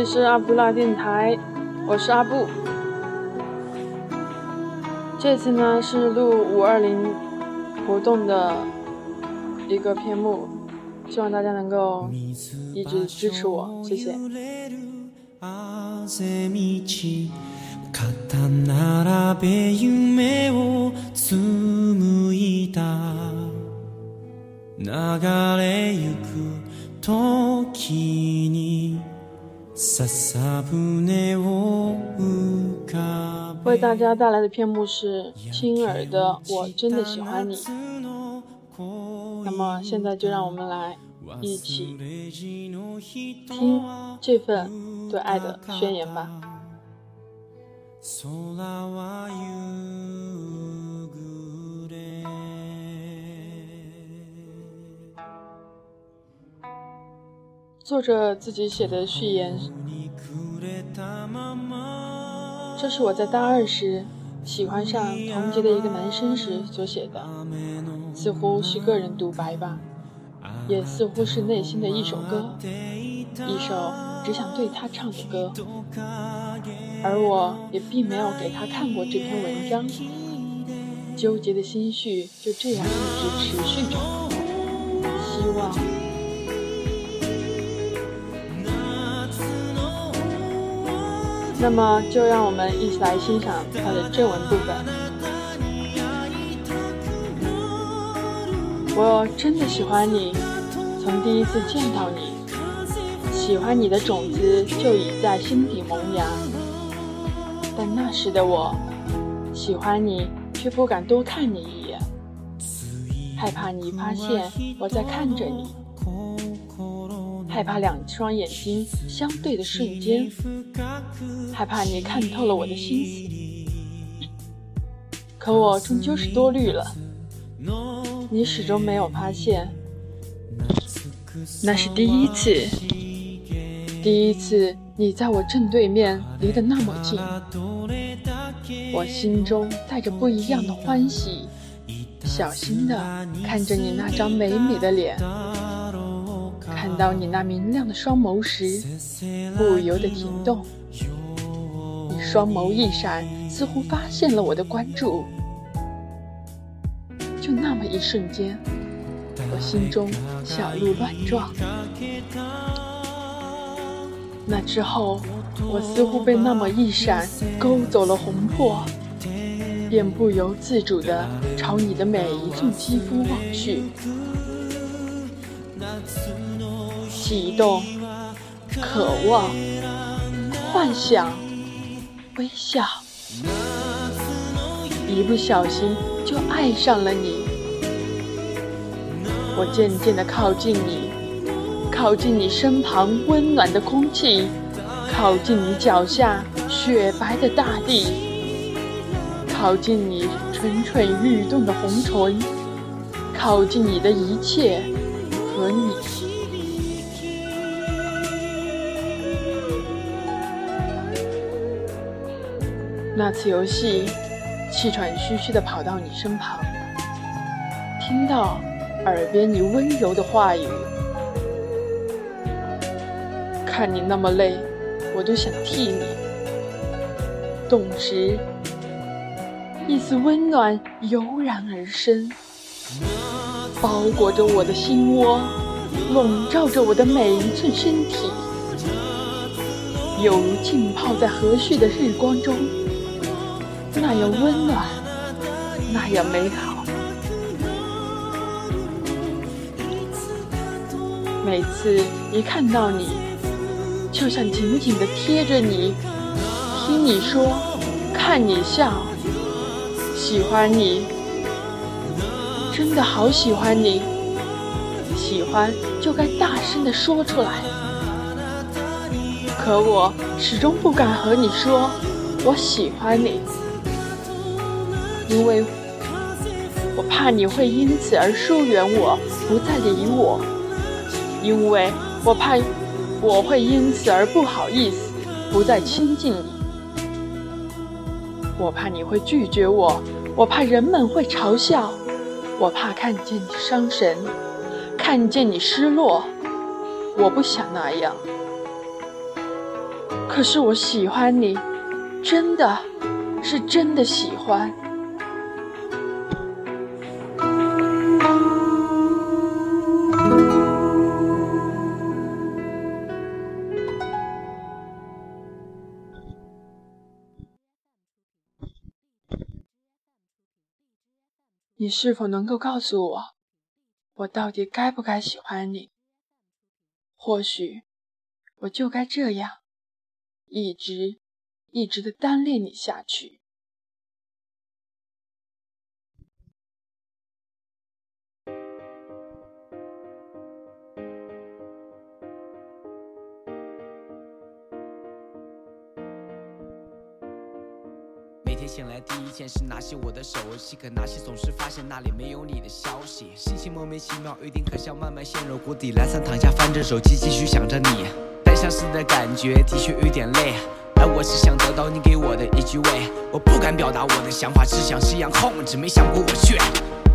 里是阿布拉电台，我是阿布。这次呢是录五二零活动的一个篇目，希望大家能够一直支持我，谢谢。为大家带来的片目是青耳的《我真的喜欢你》。那么现在就让我们来一起听这份对爱的宣言吧。作者自己写的序言，这是我在大二时喜欢上同级的一个男生时所写的，似乎是个人独白吧，也似乎是内心的一首歌，一首只想对他唱的歌。而我也并没有给他看过这篇文章，纠结的心绪就这样一直持续着，希望。那么，就让我们一起来欣赏它的正文部分。我真的喜欢你，从第一次见到你，喜欢你的种子就已在心底萌芽。但那时的我，喜欢你却不敢多看你一眼，害怕你发现我在看着你。害怕两双眼睛相对的瞬间，害怕你看透了我的心思。可我终究是多虑了，你始终没有发现，那是第一次，第一次你在我正对面，离得那么近，我心中带着不一样的欢喜，小心的看着你那张美美的脸。到你那明亮的双眸时，不由得停动。你双眸一闪，似乎发现了我的关注。就那么一瞬间，我心中小鹿乱撞。那之后，我似乎被那么一闪勾走了魂魄，便不由自主地朝你的每一寸肌肤望去。悸动、渴望、幻想、微笑，一不小心就爱上了你。我渐渐地靠近你，靠近你身旁温暖的空气，靠近你脚下雪白的大地，靠近你蠢蠢欲动的红唇，靠近你的一切和你。那次游戏，气喘吁吁地跑到你身旁，听到耳边你温柔的话语，看你那么累，我都想替你。动时，一丝温暖油然而生，包裹着我的心窝，笼罩着我的每一寸身体，犹如浸泡在和煦的日光中。那样温暖，那样美好。每次一看到你，就想紧紧地贴着你，听你说，看你笑，喜欢你，真的好喜欢你。喜欢就该大声地说出来，可我始终不敢和你说，我喜欢你。因为我怕你会因此而疏远我，不再理我；因为我怕我会因此而不好意思，不再亲近你；我怕你会拒绝我，我怕人们会嘲笑，我怕看见你伤神，看见你失落。我不想那样，可是我喜欢你，真的是真的喜欢。你是否能够告诉我，我到底该不该喜欢你？或许我就该这样，一直一直的单恋你下去。醒来第一件事，拿起我的手机，可拿起总是发现那里没有你的消息，心情莫名其妙，有点可笑，慢慢陷入谷底。懒散躺下，翻着手机，继续想着你。单相思的感觉的确有点累，而我只想得到你给我的一句喂。我不敢表达我的想法，只想这样控制，没想过我却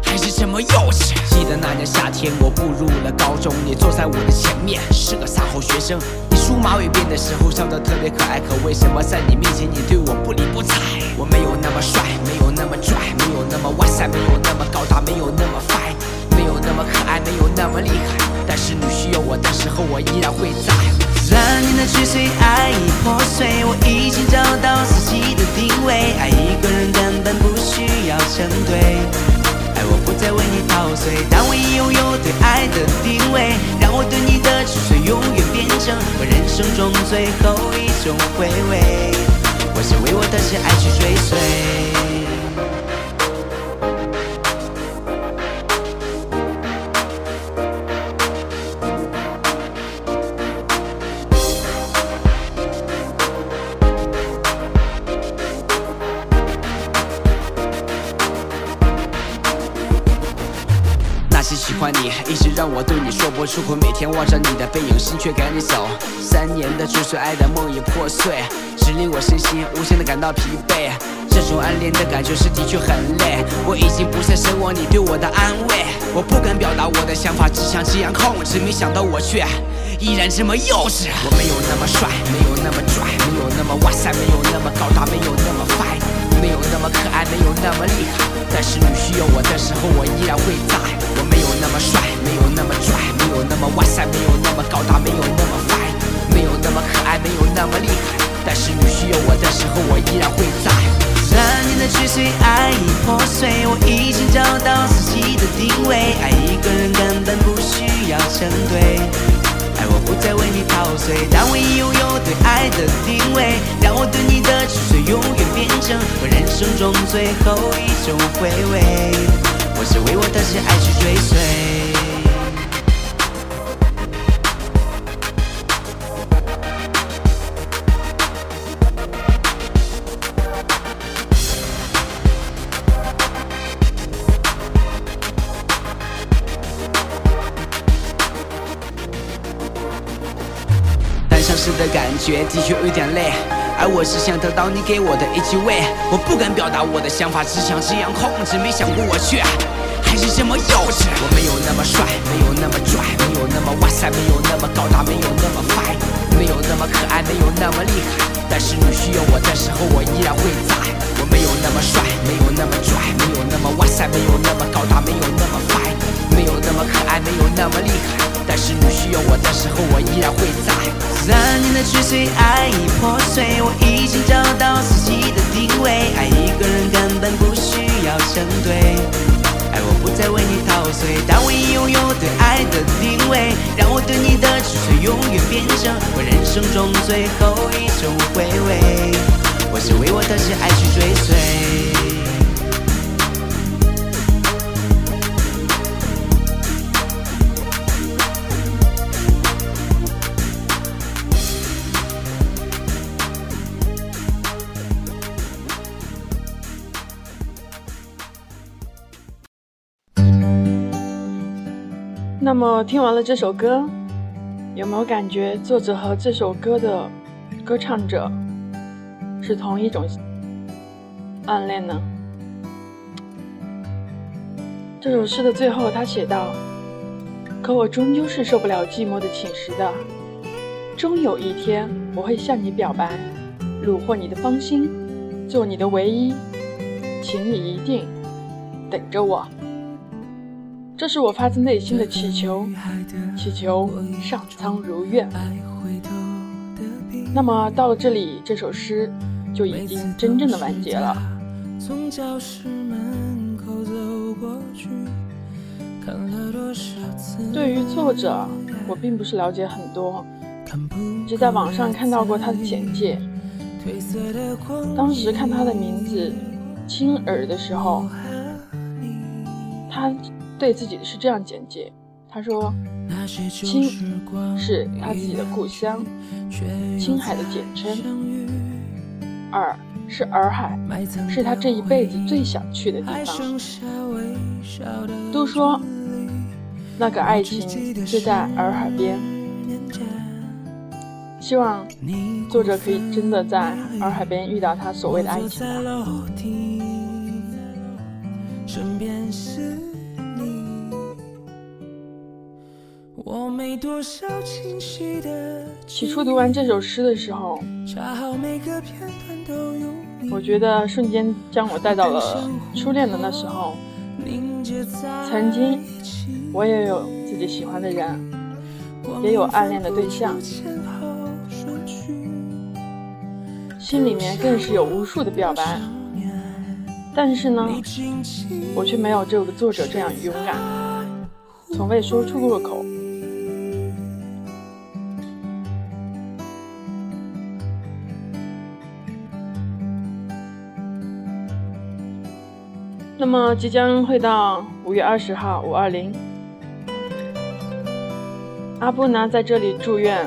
还是这么幼稚。记得那年夏天，我步入了高中，你坐在我的前面，是个三好学生。梳马尾辫的时候笑得特别可爱，可为什么在你面前你对我不理不睬？我没有那么帅，没有那么拽，没有那么哇塞，没有那么高大，没有那么 fine，没有那么可爱，没有那么厉害。但是你需要我的时候，我依然会在。三年的追随，爱已破碎，我已经找到自己的定位，爱一个人根本不需要成对。我不再为你陶醉，但我已拥有对爱的定位，让我对你的痴睡永远变生中最后一种回味。我想为我的挚爱去追随。一直让我对你说不出口，每天望着你的背影，心却赶你走。三年的追随，爱的梦已破碎，只令我身心无限的感到疲惫。这种暗恋的感觉是的确很累，我已经不再奢望你对我的安慰。我不敢表达我的想法，只想这样控制，没想到我却依然这么幼稚。我没有那么帅，没有那么拽，没有那么哇塞，没有那么高大，没有那么范没有那么可爱，没有那么厉害。但是你需要我的时候，我依然会在。那么帅，没有那么拽，没有那么哇塞，没有那么高大，没有那么帅没有那么可爱，没有那么厉害。但是你需要我的时候，我依然会在。三年的追随，爱已破碎，我已经找到自己的定位。爱一个人根本不需要成对，爱我不再为你陶醉，但我已拥有对爱的定位，让我对你的痴醉永远变成我人生中最后一种回味。是为我的挚爱去追随。单相思的感觉的确有点累。而我只想得到你给我的一句喂，我不敢表达我的想法，只想这样控制，没想过我却还是这么幼稚。我没有那么帅，没有那么拽，没有那么哇塞，没有那么高大，没有那么 fine，没有那么可爱，没有那么厉害。但是你需要我的时候，我依然会在。我没有那么帅，没有那么拽，没有那么哇塞，没有那么高大，没有那么 fine，没有那么可爱，没有那么厉害。但是你需要我的时候，我依然会在。三年的追随，爱已破碎，我已经找到自己的定位。爱一个人根本不需要成对，爱我不再为你陶醉，但我已拥有对爱的定位，让我对你的痴睡永远变成我人生中最后一种回味。我是为我的挚爱去追随。那么听完了这首歌，有没有感觉作者和这首歌的歌唱者是同一种暗恋呢？这首诗的最后，他写道：“可我终究是受不了寂寞的侵蚀的，终有一天我会向你表白，虏获你的芳心，做你的唯一，请你一定等着我。这是我发自内心的祈求，祈求上苍如愿。那么到了这里，这首诗就已经真正的完结了。对于作者，我并不是了解很多，只在网上看到过他的简介。当时看他的名字“青儿”的时候，他。对自己是这样简介，他说：“青是他自己的故乡，青海的简称。洱是洱海，是他这一辈子最想去的地方。都说那个爱情就在洱海边，希望作者可以真的在洱海边遇到他所谓的爱情吧。”起初读完这首诗的时候，我觉得瞬间将我带到了初恋的那时候。曾经，我也有自己喜欢的人，也有暗恋的对象，心里面更是有无数的表白。但是呢，我却没有这个作者这样勇敢，从未说出过口。那么即将会到五月二十号五二零，阿布呢在这里祝愿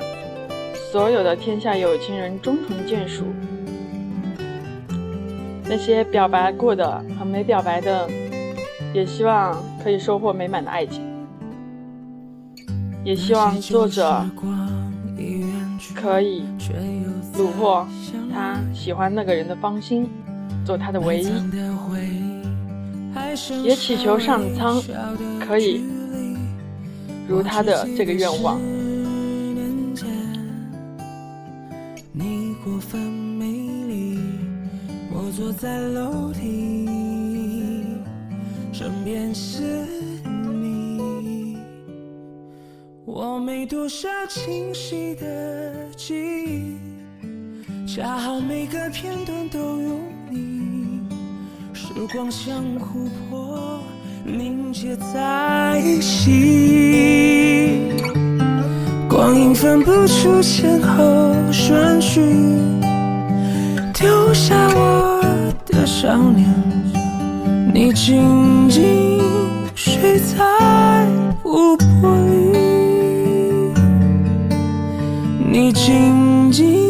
所有的天下有情人终成眷属，那些表白过的和没表白的，也希望可以收获美满的爱情，也希望作者可以虏获他喜欢那个人的芳心，做他的唯一。也祈求上苍可以如他的这个愿望。你过分美丽，我坐在楼梯，身边是你。我没多少清晰的记忆，恰好每个片段都有。时光像琥珀凝结在一起，光阴分不出前后顺序，丢下我的少年，你静静睡在琥珀里，你静静。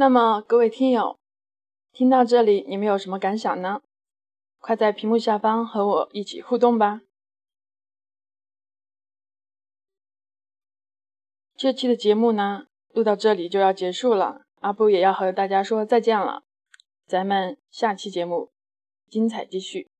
那么，各位听友，听到这里，你们有什么感想呢？快在屏幕下方和我一起互动吧！这期的节目呢，录到这里就要结束了，阿布也要和大家说再见了。咱们下期节目精彩继续。